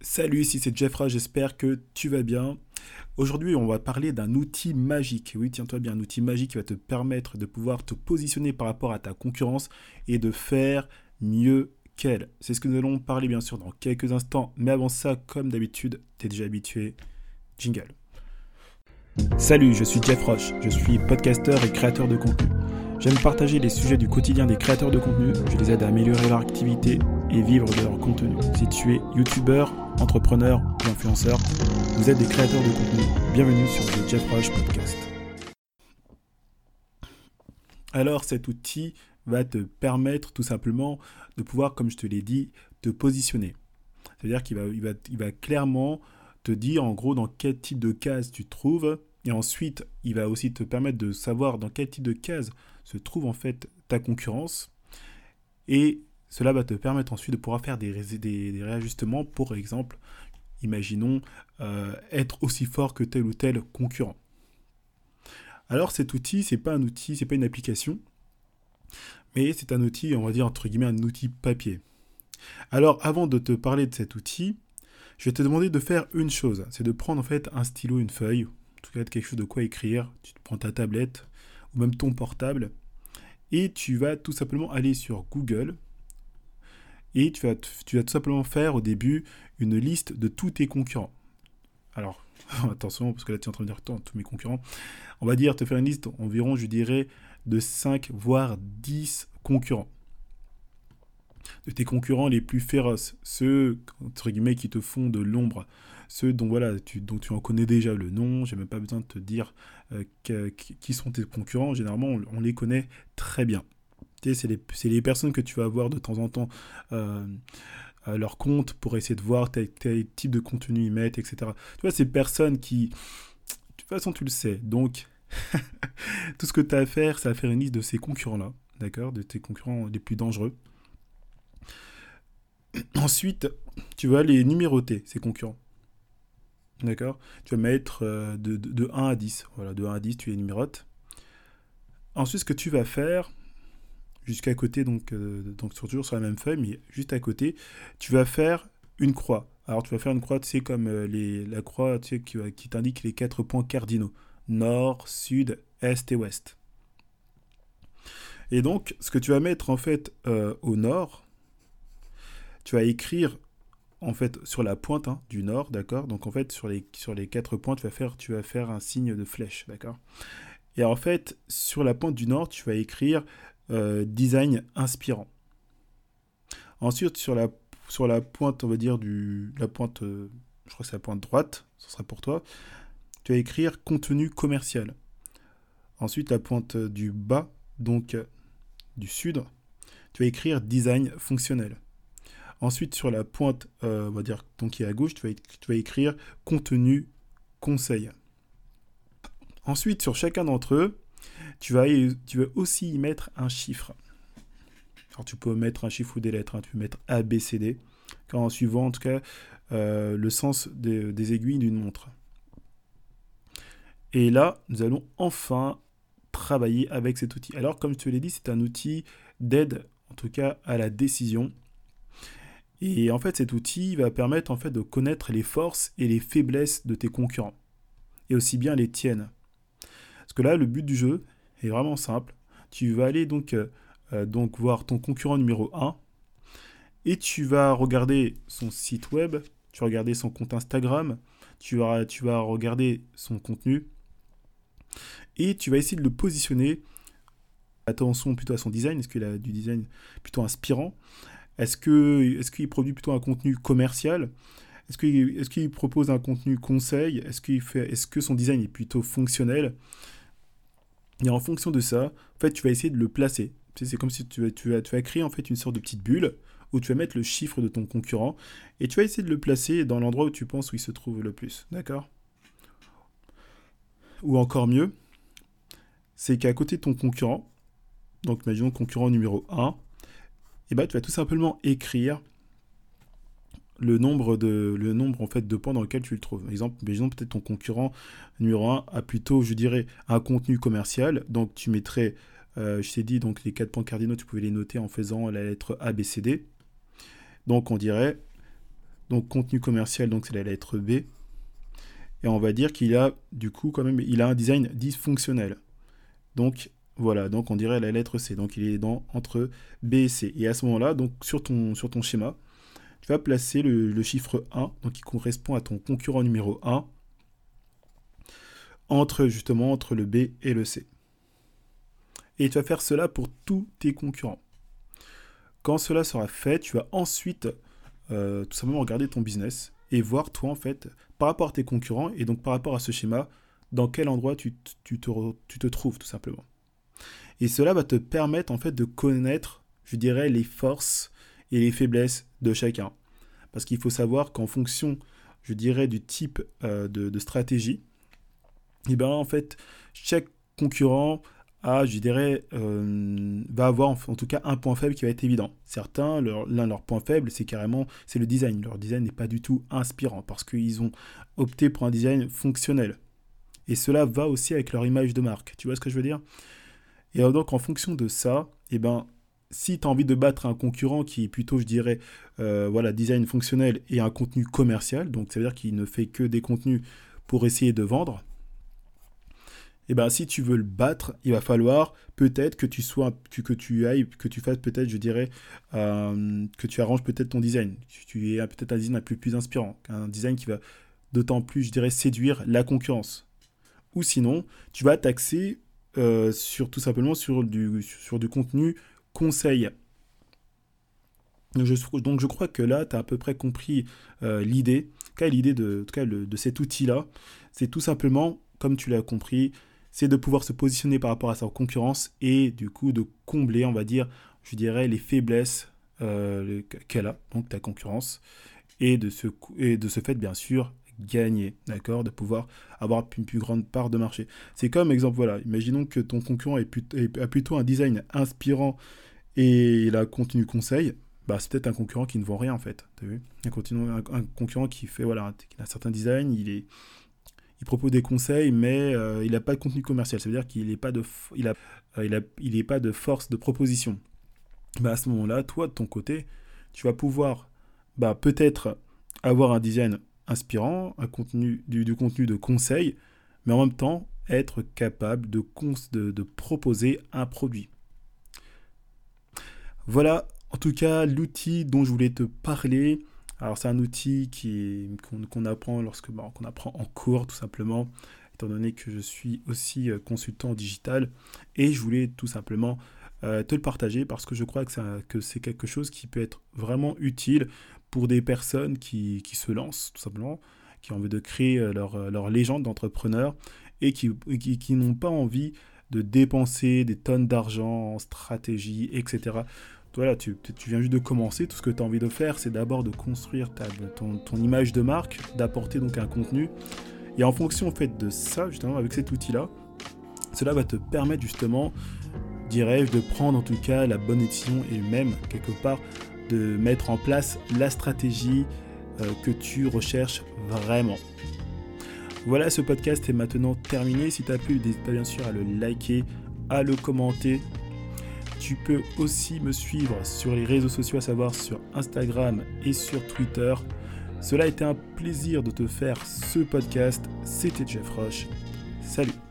Salut, ici c'est Jeffra, j'espère que tu vas bien. Aujourd'hui, on va parler d'un outil magique. Oui, tiens-toi bien, un outil magique qui va te permettre de pouvoir te positionner par rapport à ta concurrence et de faire mieux qu'elle. C'est ce que nous allons parler bien sûr dans quelques instants. Mais avant ça, comme d'habitude, tu es déjà habitué. Jingle. Salut, je suis Jeff Roche. Je suis podcasteur et créateur de contenu. J'aime partager les sujets du quotidien des créateurs de contenu. Je les aide à améliorer leur activité et vivre de leur contenu. Si tu es youtubeur, entrepreneur ou influenceur, vous êtes des créateurs de contenu. Bienvenue sur le Jeff Rush Podcast. Alors cet outil va te permettre tout simplement de pouvoir, comme je te l'ai dit, te positionner. C'est-à-dire qu'il va, il va, il va clairement te dire en gros dans quel type de case tu trouves. Et ensuite, il va aussi te permettre de savoir dans quel type de case se trouve en fait ta concurrence. Et cela va te permettre ensuite de pouvoir faire des, réajustements, pour exemple, imaginons euh, être aussi fort que tel ou tel concurrent. Alors cet outil, c'est pas un outil, c'est pas une application, mais c'est un outil, on va dire entre guillemets un outil papier. Alors avant de te parler de cet outil, je vais te demander de faire une chose, c'est de prendre en fait un stylo, une feuille, en tout cas quelque chose de quoi écrire. Tu prends ta tablette ou même ton portable et tu vas tout simplement aller sur Google et tu vas, tout simplement faire au début une liste de tous tes concurrents. Alors, attention, parce que là tu es en train de dire tous mes concurrents. On va dire te faire une liste environ, je dirais, de 5 voire 10 concurrents. De tes concurrents les plus féroces, ceux entre guillemets qui te font de l'ombre, ceux dont voilà, tu, dont tu en connais déjà le nom, j'ai même pas besoin de te dire euh, qui sont tes concurrents, généralement on les connaît très bien c'est les, personnes que tu vas voir de temps en temps euh, à leur compte pour essayer de voir quel, type de contenu ils mettent, etc. Tu vois, ces personnes qui... De toute façon, tu le sais. Donc, tout ce que tu as à faire, c'est à faire une liste de ces concurrents-là, d'accord De tes concurrents les plus dangereux. Ensuite, tu vas les numéroter, ces concurrents. D'accord? Tu vas mettre euh, de, de, de, 1 à 10. Voilà, de 1 à 10, tu les numérotes. Ensuite, ce que tu vas faire, jusqu'à côté, donc, euh, donc toujours sur la même feuille, mais juste à côté, tu vas faire une croix. Alors tu vas faire une croix, tu sais, comme euh, la croix qui, t'indique les quatre points cardinaux. Nord, sud, est et ouest. Et donc, ce que tu vas mettre en fait euh, au nord, tu vas écrire en fait sur la pointe hein, du nord, d'accord? Donc en fait sur les, sur les quatre points, tu vas faire, tu vas faire un signe de flèche, d'accord? Et en fait sur la pointe du nord, tu vas écrire euh, design inspirant. Ensuite, sur la, sur la pointe, on va dire, du, la pointe, euh, je crois que c'est la pointe droite, ce sera pour toi, tu vas écrire contenu commercial. Ensuite, la pointe du bas, donc du sud, tu vas écrire design fonctionnel. Ensuite, sur la pointe, euh, on va dire, donc qui est à gauche, tu vas, tu vas écrire contenu conseil. Ensuite, sur chacun d'entre eux, tu vas, aussi y mettre un chiffre. Alors tu peux mettre un chiffre ou des lettres, hein. tu peux mettre A, B, C, D, en suivant en tout cas euh, le sens des, aiguilles d'une montre. Et là, nous allons enfin travailler avec cet outil. Alors comme je te l'ai dit, c'est un outil d'aide en tout cas à la décision. Et en fait, cet outil va permettre en fait de connaître les forces et les faiblesses de tes concurrents, et aussi bien les tiennes. Parce que là, le but du jeu, est vraiment simple. Tu vas aller donc, euh, euh, donc voir ton concurrent numéro 1 et tu vas regarder son site web, tu vas regarder son compte Instagram, tu vas, tu vas regarder son contenu et tu vas essayer de le positionner. Attention plutôt à son design, est-ce qu'il a du design plutôt inspirant? Est-ce qu'il est produit plutôt un contenu commercial? Est-ce qu'il est propose un contenu conseil? Est-ce est-ce que son design est plutôt fonctionnel? Et en fonction de ça, en tu vas essayer de le placer. C'est comme si tu, tu, vas, tu vas créer en fait une sorte de petite bulle où tu vas mettre le chiffre de ton concurrent et tu vas essayer de le placer dans l'endroit où tu penses où il se trouve le plus. D'accord? Ou encore mieux, c'est qu'à côté de ton concurrent, donc imaginons concurrent numéro 1, et eh ben, tu vas tout simplement écrire le nombre de le nombre en fait de points dans lequel tu le trouves. Par exemple, peut-être ton concurrent numéro 1 a plutôt, je dirais, un contenu commercial. Donc tu mettrais, euh, je t'ai dit, donc les quatre points cardinaux, tu pouvais les noter en faisant la lettre A, B, C, D. Donc on dirait Donc contenu commercial, donc c'est la lettre B. Et on va dire qu'il a du coup quand même, il a un design dysfonctionnel. Donc voilà, donc on dirait la lettre C. Donc il est dans, entre B et C. Et à ce moment-là, donc sur ton, sur ton schéma, tu vas placer le, chiffre 1, donc qui correspond à ton concurrent numéro 1, entre justement entre le B et le C. Et tu vas faire cela pour tous tes concurrents. Quand cela sera fait, tu vas ensuite euh, tout simplement regarder ton business et voir toi en fait par rapport à tes concurrents et donc par rapport à ce schéma, dans quel endroit tu, te, tu te trouves tout simplement. Et cela va te permettre en fait de connaître, je dirais, les forces et les faiblesses de chacun. Parce qu'il faut savoir qu'en fonction, je dirais, du type euh, de, stratégie, et eh ben en fait, chaque concurrent a, je dirais, euh, va avoir en, tout cas un point faible qui va être évident. Certains, l'un de leurs points faibles, c'est carrément c'est le design. Leur design n'est pas du tout inspirant parce qu'ils ont opté pour un design fonctionnel. Et cela va aussi avec leur image de marque. Tu vois ce que je veux dire? Et donc, en fonction de ça, eh ben, si tu as envie de battre un concurrent qui est plutôt, je dirais, euh, voilà, design fonctionnel et un contenu commercial, donc ça veut dire qu'il ne fait que des contenus pour essayer de vendre, et eh ben si tu veux le battre, il va falloir peut-être que tu sois que, tu ailles, que tu fasses peut-être, je dirais, euh, que tu arranges peut-être ton design. Tu, tu aies peut-être un design un peu plus inspirant, un design qui va d'autant plus, je dirais, séduire la concurrence. Ou sinon, tu vas taxer euh, sur tout simplement sur du, sur du contenu conseil. donc je crois que là, tu as à peu près compris euh, l'idée. L'idée de, de cet outil-là, c'est tout simplement, comme tu l'as compris, c'est de pouvoir se positionner par rapport à sa concurrence et du coup de combler, on va dire, je dirais, les faiblesses euh, qu'elle a, donc ta concurrence, et de, ce, et de ce fait, bien sûr, gagner, d'accord De pouvoir avoir une plus grande part de marché. C'est comme exemple, voilà, imaginons que ton concurrent a plutôt un design inspirant et il a contenu conseil, bah, c'est peut-être un concurrent qui ne vend rien en fait. As vu? Un, un, concurrent qui fait voilà, qui a un certain design, il est il propose des conseils, mais euh, il n'a pas de contenu commercial. Ça veut dire qu'il n'est pas de il a, euh, il a, il pas de force de proposition. Bah, à ce moment-là, toi de ton côté, tu vas pouvoir bah, peut-être avoir un design inspirant, un contenu, du, contenu de conseil, mais en même temps être capable de, proposer un produit. Voilà en tout cas l'outil dont je voulais te parler. Alors c'est un outil qu'on apprend lorsque bon, qu'on en cours tout simplement, étant donné que je suis aussi euh, consultant digital et je voulais tout simplement euh, te le partager parce que je crois que c'est quelque chose qui peut être vraiment utile pour des personnes qui, se lancent, tout simplement, qui ont envie de créer euh, leur, euh, leur légende d'entrepreneur et qui, n'ont pas envie de dépenser des tonnes d'argent en stratégie, etc. Voilà, tu, tu, viens juste de commencer, tout ce que tu as envie de faire, c'est d'abord de construire ta, ton, image de marque, d'apporter donc un contenu. Et en fonction en de ça, justement, avec cet outil-là, cela va te permettre justement, dirais-je, de prendre en tout cas la bonne décision et même quelque part de mettre en place la stratégie euh, que tu recherches vraiment. Voilà, ce podcast est maintenant terminé. Si t'as plu, n'hésite pas bien sûr à le liker, à le commenter. Tu peux aussi me suivre sur les réseaux sociaux, à savoir sur Instagram et sur Twitter. Cela a été un plaisir de te faire ce podcast. C'était Jeff Roche. Salut